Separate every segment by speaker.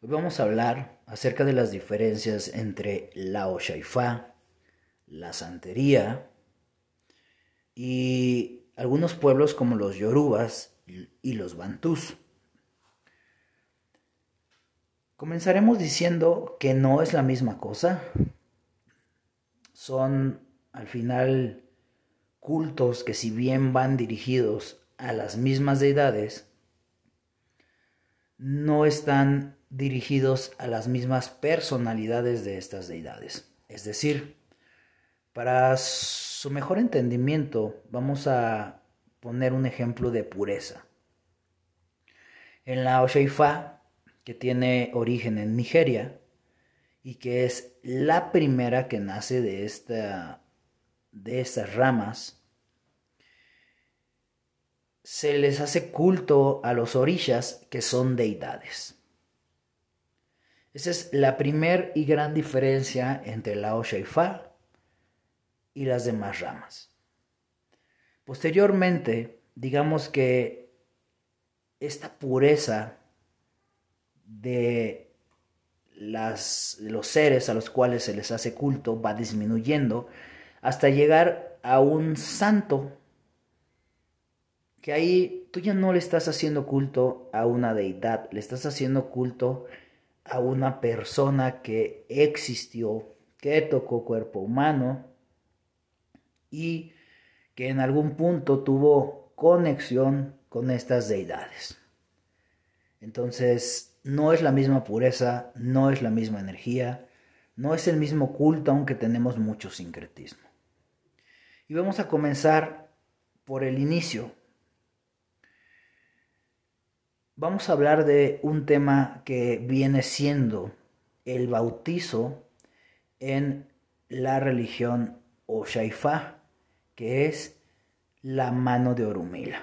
Speaker 1: Hoy vamos a hablar acerca de las diferencias entre la Oshaifa, la santería y algunos pueblos como los Yorubas y los Bantús. Comenzaremos diciendo que no es la misma cosa. Son al final cultos que si bien van dirigidos a las mismas deidades, no están dirigidos a las mismas personalidades de estas deidades. Es decir, para su mejor entendimiento vamos a poner un ejemplo de pureza. En la Osheifa que tiene origen en Nigeria y que es la primera que nace de, esta, de estas ramas. Se les hace culto a los orillas que son deidades. Esa es la primer y gran diferencia entre la Oshaifa y las demás ramas. Posteriormente, digamos que esta pureza de, las, los seres a los cuales se les hace culto va disminuyendo hasta llegar a un santo que ahí tú ya no le estás haciendo culto a una deidad, le estás haciendo culto a una persona que existió, que tocó cuerpo humano y que en algún punto tuvo conexión con estas deidades. Entonces, no es la misma pureza, no es la misma energía, no es el mismo culto, aunque tenemos mucho sincretismo. Y vamos a comenzar por el inicio. Vamos a hablar de un tema que viene siendo el bautizo en la religión Oshaifa, que es la mano de Orumila.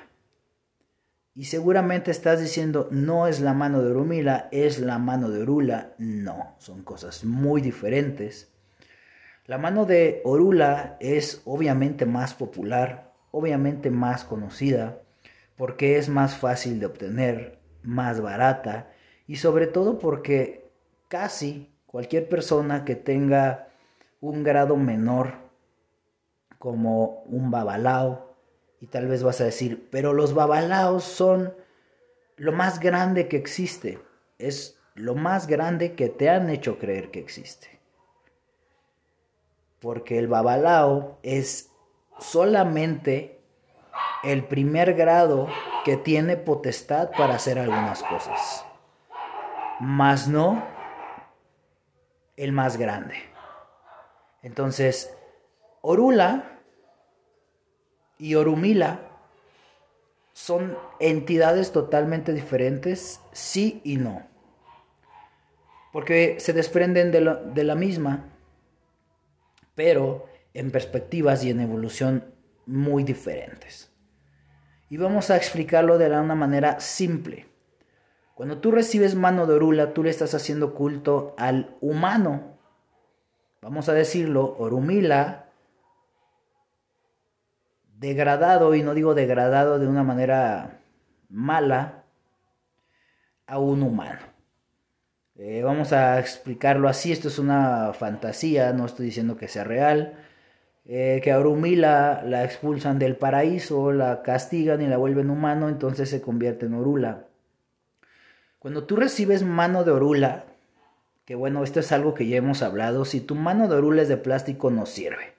Speaker 1: Y seguramente estás diciendo, no es la mano de Orumila, es la mano de Orula. No, son cosas muy diferentes. La mano de Orula es obviamente más popular, obviamente más conocida, porque es más fácil de obtener, más barata y sobre todo porque casi cualquier persona que tenga un grado menor como un babalao, y tal vez vas a decir, pero los babalaos son lo más grande que existe. Es lo más grande que te han hecho creer que existe. Porque el babalao es solamente el primer grado que tiene potestad para hacer algunas cosas. Más no el más grande. Entonces, Orula y Orumila son entidades totalmente diferentes, sí y no. Porque se desprenden de, de la misma, pero en perspectivas y en evolución muy diferentes. Y vamos a explicarlo de una manera simple. Cuando tú recibes mano de Orula, tú le estás haciendo culto al humano. Vamos a decirlo, Orumila degradado, y no digo degradado de una manera mala, a un humano. Eh, vamos a explicarlo así, esto es una fantasía, no estoy diciendo que sea real. Eh, que a la expulsan del paraíso, la castigan y la vuelven humano, entonces se convierte en Orula. Cuando tú recibes mano de Orula, que bueno, esto es algo que ya hemos hablado, si tu mano de Orula es de plástico no sirve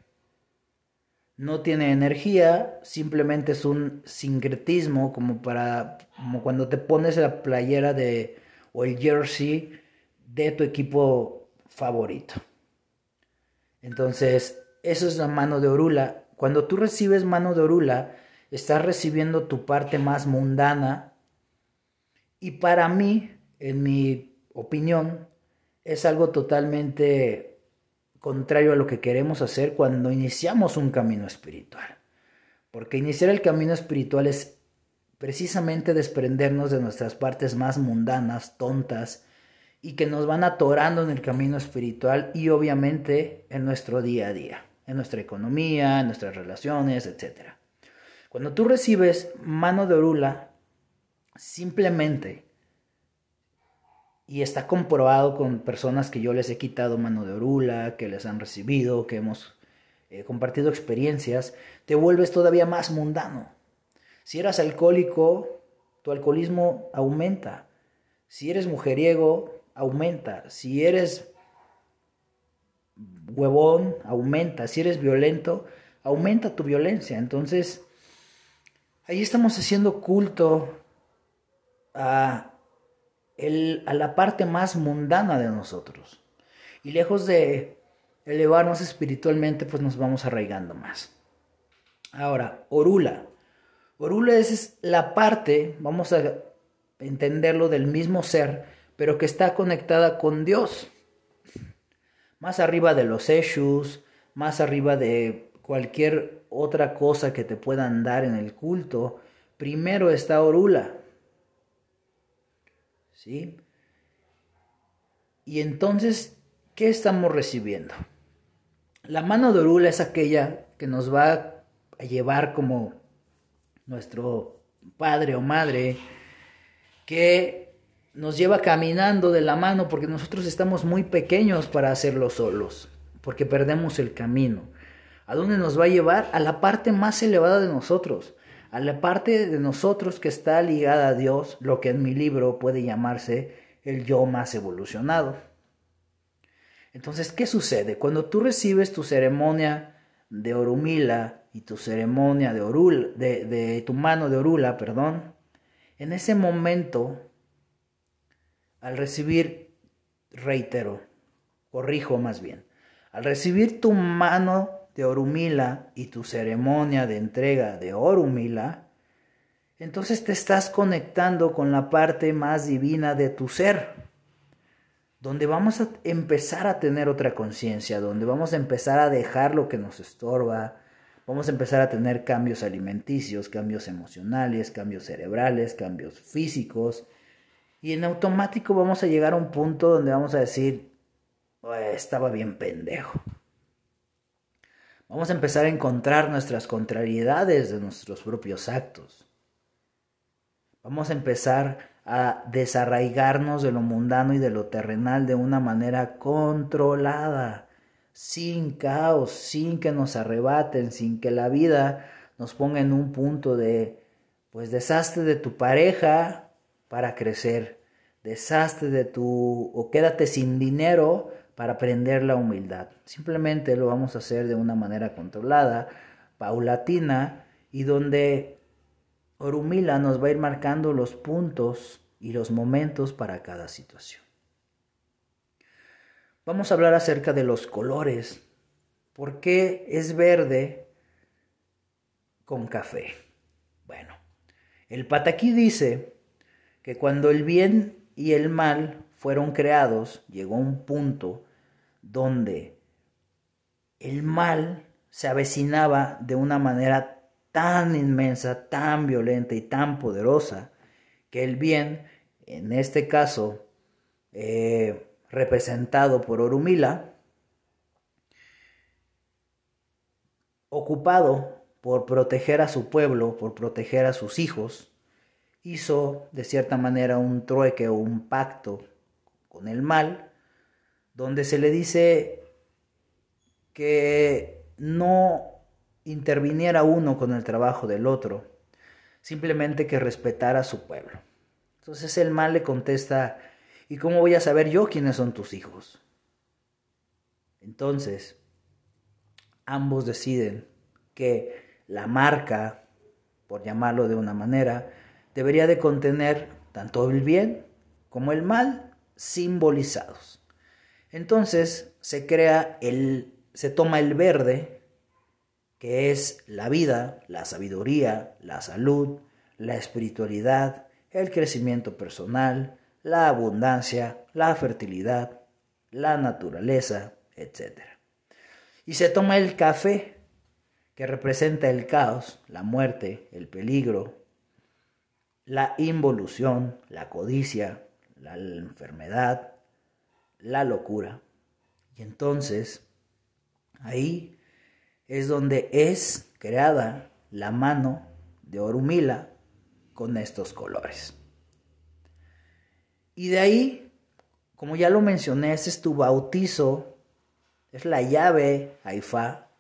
Speaker 1: no tiene energía, simplemente es un sincretismo como para como cuando te pones la playera de o el jersey de tu equipo favorito. Entonces, eso es la mano de Orula. Cuando tú recibes mano de Orula, estás recibiendo tu parte más mundana y para mí, en mi opinión, es algo totalmente contrario a lo que queremos hacer cuando iniciamos un camino espiritual. Porque iniciar el camino espiritual es precisamente desprendernos de nuestras partes más mundanas, tontas, y que nos van atorando en el camino espiritual y obviamente en nuestro día a día, en nuestra economía, en nuestras relaciones, etc. Cuando tú recibes mano de orula, simplemente y está comprobado con personas que yo les he quitado mano de orula, que les han recibido, que hemos eh, compartido experiencias, te vuelves todavía más mundano. Si eras alcohólico, tu alcoholismo aumenta. Si eres mujeriego, aumenta. Si eres huevón, aumenta. Si eres violento, aumenta tu violencia. Entonces, ahí estamos haciendo culto a a la parte más mundana de nosotros. Y lejos de elevarnos espiritualmente, pues nos vamos arraigando más. Ahora, Orula. Orula es la parte, vamos a entenderlo, del mismo ser, pero que está conectada con Dios. Más arriba de los Eshus, más arriba de cualquier otra cosa que te puedan dar en el culto, primero está Orula. ¿sí? Y entonces, ¿qué estamos recibiendo? La mano de Orula es aquella que nos va a llevar como nuestro padre o madre, que nos lleva caminando de la mano porque nosotros estamos muy pequeños para hacerlo solos, porque perdemos el camino. ¿A dónde nos va a llevar? A la parte más elevada de nosotros a la parte de nosotros que está ligada a Dios, lo que en mi libro puede llamarse el yo más evolucionado. Entonces, ¿qué sucede? Cuando tú recibes tu ceremonia de Orumila y tu ceremonia de Orula, de, de tu mano de Orula, perdón, en ese momento, al recibir, reitero, corrijo más bien, al recibir tu mano de Orumila y tu ceremonia de entrega de Orumila, entonces te estás conectando con la parte más divina de tu ser, donde vamos a empezar a tener otra conciencia, donde vamos a empezar a dejar lo que nos estorba, vamos a empezar a tener cambios alimenticios, cambios emocionales, cambios cerebrales, cambios físicos, y en automático vamos a llegar a un punto donde vamos a decir, estaba bien pendejo. Vamos a empezar a encontrar nuestras contrariedades de nuestros propios actos. Vamos a empezar a desarraigarnos de lo mundano y de lo terrenal de una manera controlada, sin caos, sin que nos arrebaten, sin que la vida nos ponga en un punto de, pues deshazte de tu pareja para crecer, deshazte de tu, o quédate sin dinero para aprender la humildad. Simplemente lo vamos a hacer de una manera controlada, paulatina y donde Orumila nos va a ir marcando los puntos y los momentos para cada situación. Vamos a hablar acerca de los colores. ¿Por qué es verde con café? Bueno, el pataquí dice que cuando el bien y el mal fueron creados, llegó un punto donde el mal se avecinaba de una manera tan inmensa, tan violenta y tan poderosa, que el bien, en este caso eh, representado por Orumila, ocupado por proteger a su pueblo, por proteger a sus hijos, hizo de cierta manera un trueque o un pacto con el mal donde se le dice que no interviniera uno con el trabajo del otro, simplemente que respetara a su pueblo. Entonces el mal le contesta, ¿y cómo voy a saber yo quiénes son tus hijos? Entonces, ambos deciden que la marca, por llamarlo de una manera, debería de contener tanto el bien como el mal simbolizados. Entonces se crea el, se toma el verde, que es la vida, la sabiduría, la salud, la espiritualidad, el crecimiento personal, la abundancia, la fertilidad, la naturaleza, etc. Y se toma el café, que representa el caos, la muerte, el peligro, la involución, la codicia, la enfermedad, la locura. Y entonces, ahí es donde es creada la mano de Orumila con estos colores. Y de ahí como ya lo mencioné, ese es tu bautizo, es la llave Haifa.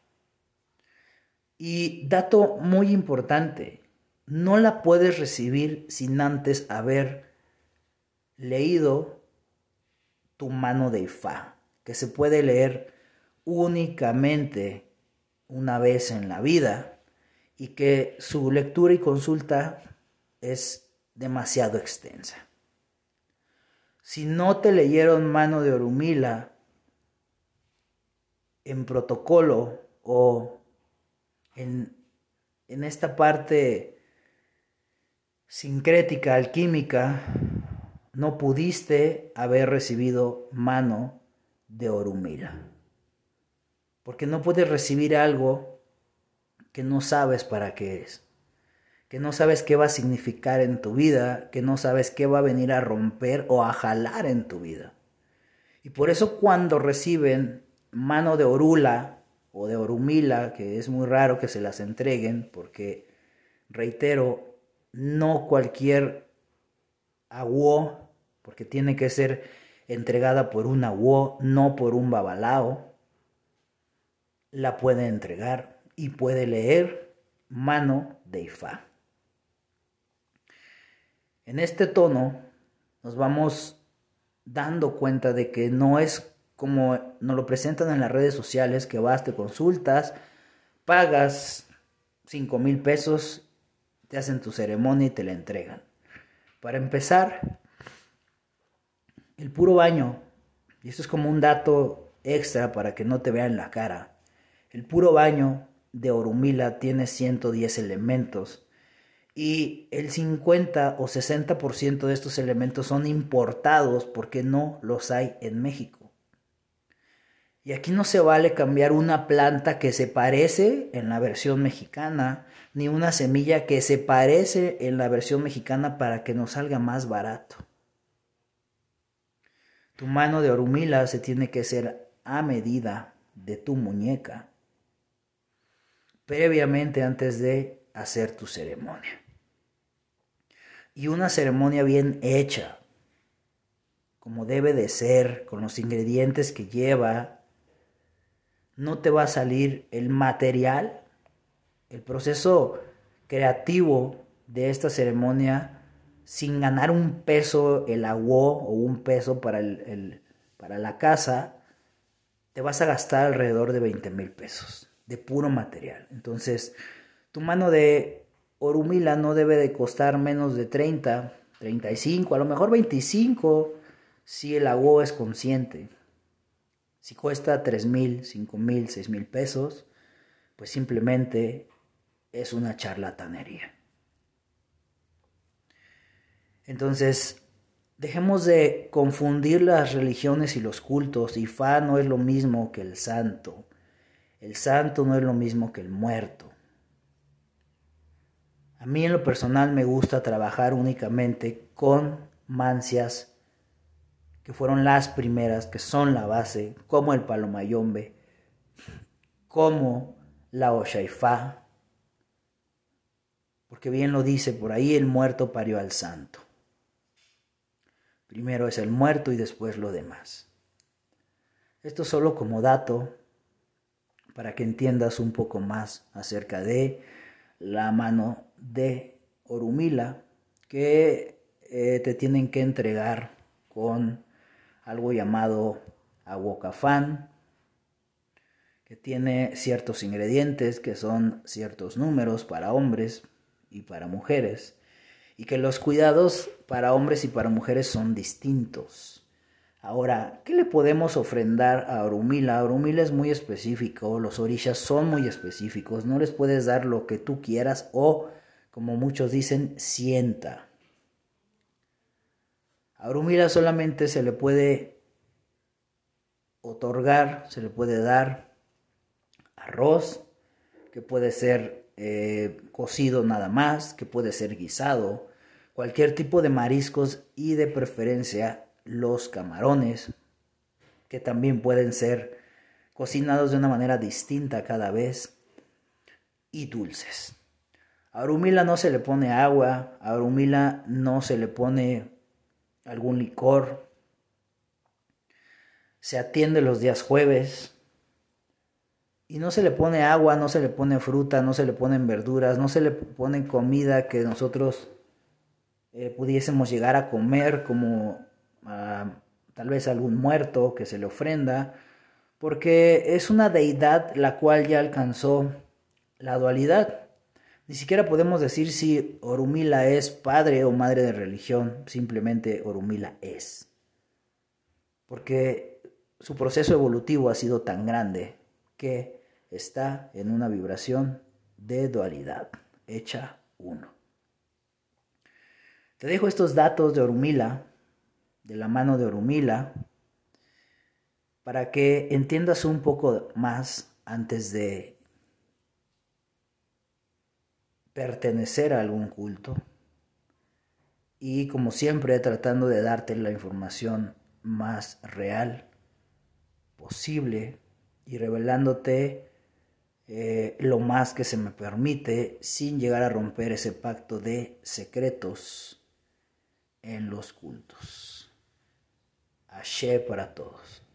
Speaker 1: Y dato muy importante, no la puedes recibir sin antes haber leído tu mano de Ifá, que se puede leer únicamente una vez en la vida y que su lectura y consulta es demasiado extensa. Si no te leyeron mano de Orumila en protocolo o en, en esta parte sincrética, alquímica, no pudiste haber recibido mano de Orumila. Porque no puedes recibir algo que no sabes para qué es, que no sabes qué va a significar en tu vida, que no sabes qué va a venir a romper o a jalar en tu vida. Y por eso cuando reciben mano de Orula o de Orumila, que es muy raro que se las entreguen, porque, reitero, no cualquier agua porque tiene que ser entregada por una wo, no por un babalao, la puede entregar y puede leer mano de Ifá. En este tono nos vamos dando cuenta de que no es como nos lo presentan en las redes sociales, que vas, te consultas, pagas 5 mil pesos, te hacen tu ceremonia y te la entregan. Para empezar, el puro baño, y esto es como un dato extra para que no te vean la cara, el puro baño de Orumila tiene 110 elementos y el 50 o 60% de estos elementos son importados porque no los hay en México. Y aquí no se vale cambiar una planta que se parece en la versión mexicana, ni una semilla que se parece en la versión mexicana para que nos salga más barato. Tu mano de orumila se tiene que ser a medida de tu muñeca, previamente antes de hacer tu ceremonia. Y una ceremonia bien hecha, como debe de ser, con los ingredientes que lleva, no te va a salir el material, el proceso creativo de esta ceremonia sin ganar un peso el agua o un peso para, el, para la casa, te vas a gastar alrededor de 20 mil pesos de puro material. Entonces, tu mano de orumila no debe de costar menos de 30, 35, a lo mejor 25 si el agua es consciente. Si cuesta 3 mil, 5 mil, 6 mil pesos, pues simplemente es una charlatanería. Entonces, dejemos de confundir las religiones y los cultos. Ifá no es lo mismo que el santo. El santo no es lo mismo que el muerto. A mí en lo personal me gusta trabajar únicamente con mancias que fueron las primeras, que son la base, como el palomayombe, como la oshaifá, porque bien lo dice por ahí, el muerto parió al santo. Primero es el muerto y después lo demás. Esto solo como dato para que entiendas un poco más acerca de la mano de Orumila que eh, te tienen que entregar con algo llamado aguacafán que tiene ciertos ingredientes que son ciertos números para hombres y para mujeres y que los cuidados para hombres y para mujeres son distintos. Ahora, ¿qué le podemos ofrendar a Orumila? Orumila es muy específico, los orishas son muy específicos, no les puedes dar lo que tú quieras o, como muchos dicen, sienta. A solamente se le puede otorgar, se le puede dar arroz, que puede ser eh, cocido nada más, que puede ser guisado, cualquier tipo de mariscos y de preferencia los camarones, que también pueden ser cocinados de una manera distinta cada vez, y dulces. A Arumila no se le pone agua, a Arumila no se le pone algún licor, se atiende los días jueves y no se le pone agua, no se le pone fruta, no se le ponen verduras, no se le pone comida que nosotros eh, pudiésemos llegar a comer como ah, tal vez algún muerto que se le ofrenda, porque es una deidad la cual ya alcanzó la dualidad. Ni siquiera podemos decir si Orumila es padre o madre de religión, simplemente Orumila es. Porque su proceso evolutivo ha sido tan grande que está en una vibración de dualidad, hecha uno. Te dejo estos datos de Orumila, de la mano de Orumila, para que entiendas un poco más antes de pertenecer a algún culto y como siempre tratando de darte la información más real posible y revelándote eh, lo más que se me permite sin llegar a romper ese pacto de secretos en los cultos. Ashe para todos.